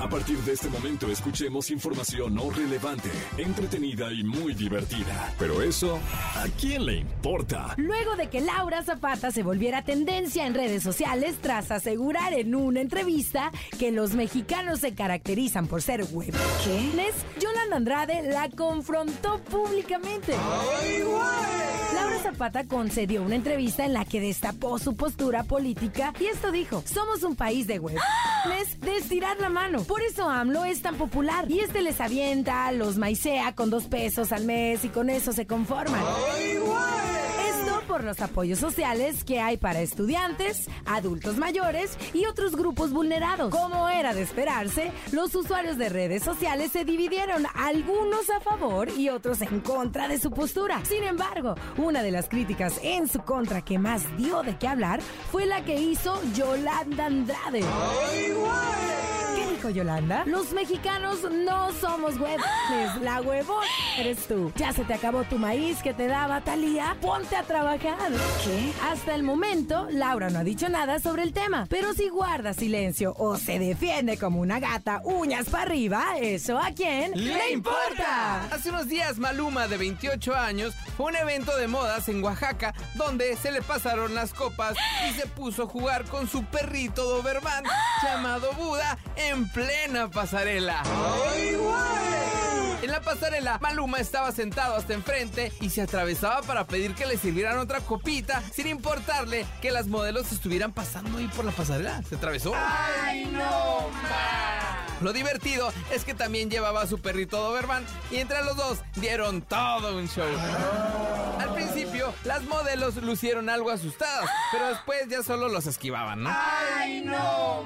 A partir de este momento escuchemos información no relevante, entretenida y muy divertida. Pero eso, ¿a quién le importa? Luego de que Laura Zapata se volviera tendencia en redes sociales tras asegurar en una entrevista que los mexicanos se caracterizan por ser web. ¿Qué? Yolanda Andrade la confrontó públicamente. Laura Zapata concedió una entrevista en la que destapó su postura política y esto dijo, somos un país de web. Les de estirar la mano. Por eso AMLO es tan popular. Y este les avienta, los maicea con dos pesos al mes y con eso se conforman. Esto por los apoyos sociales que hay para estudiantes, adultos mayores y otros grupos vulnerados. Como era de esperarse, los usuarios de redes sociales se dividieron, algunos a favor y otros en contra de su postura. Sin embargo, una de las críticas en su contra que más dio de qué hablar fue la que hizo Yolanda Andrade. ¿Qué dijo Yolanda? Los mexicanos no somos huevones. La huevón eres tú. Ya se te acabó tu maíz que te daba Talía. Ponte a trabajar. ¿Qué? Hasta el momento, Laura no ha dicho nada sobre el tema. Pero si guarda silencio o se defiende como una gata, uñas para arriba, ¿eso a quién le importa? Hace unos días Maluma, de 28 años, fue a un evento de modas en Oaxaca donde se le pasaron las copas y se puso a jugar con su perrito Doberman llamado Buda en plena pasarela. En la pasarela, Maluma estaba sentado hasta enfrente y se atravesaba para pedir que le sirvieran otra copita sin importarle que las modelos estuvieran pasando ahí por la pasarela. Se atravesó. ¡Ay, no, Lo divertido es que también llevaba a su perrito Doberman y entre los dos dieron todo un show. Al principio, las modelos lucieron algo asustadas, pero después ya solo los esquivaban, ¿no? ¡Ay, no,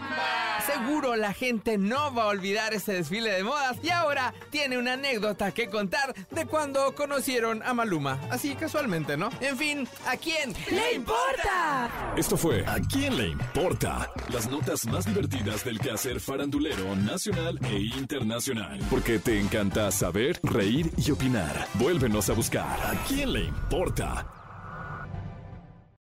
Seguro la gente no va a olvidar ese desfile de modas y ahora tiene una anécdota que contar de cuando conocieron a Maluma. Así casualmente, ¿no? En fin, ¿a quién ¡Le importa! Esto fue ¿A quién le importa? Las notas más divertidas del quehacer farandulero nacional e internacional. Porque te encanta saber, reír y opinar. Vuélvenos a buscar ¿A quién le importa?